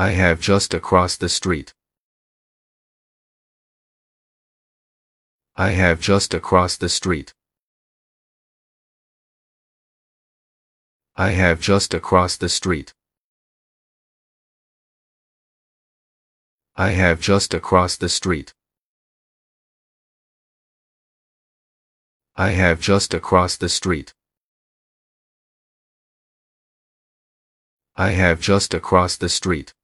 I have just across the street. I have just across the street. I have just across the street. I have just across the street. I have just across the street. I have just across the street.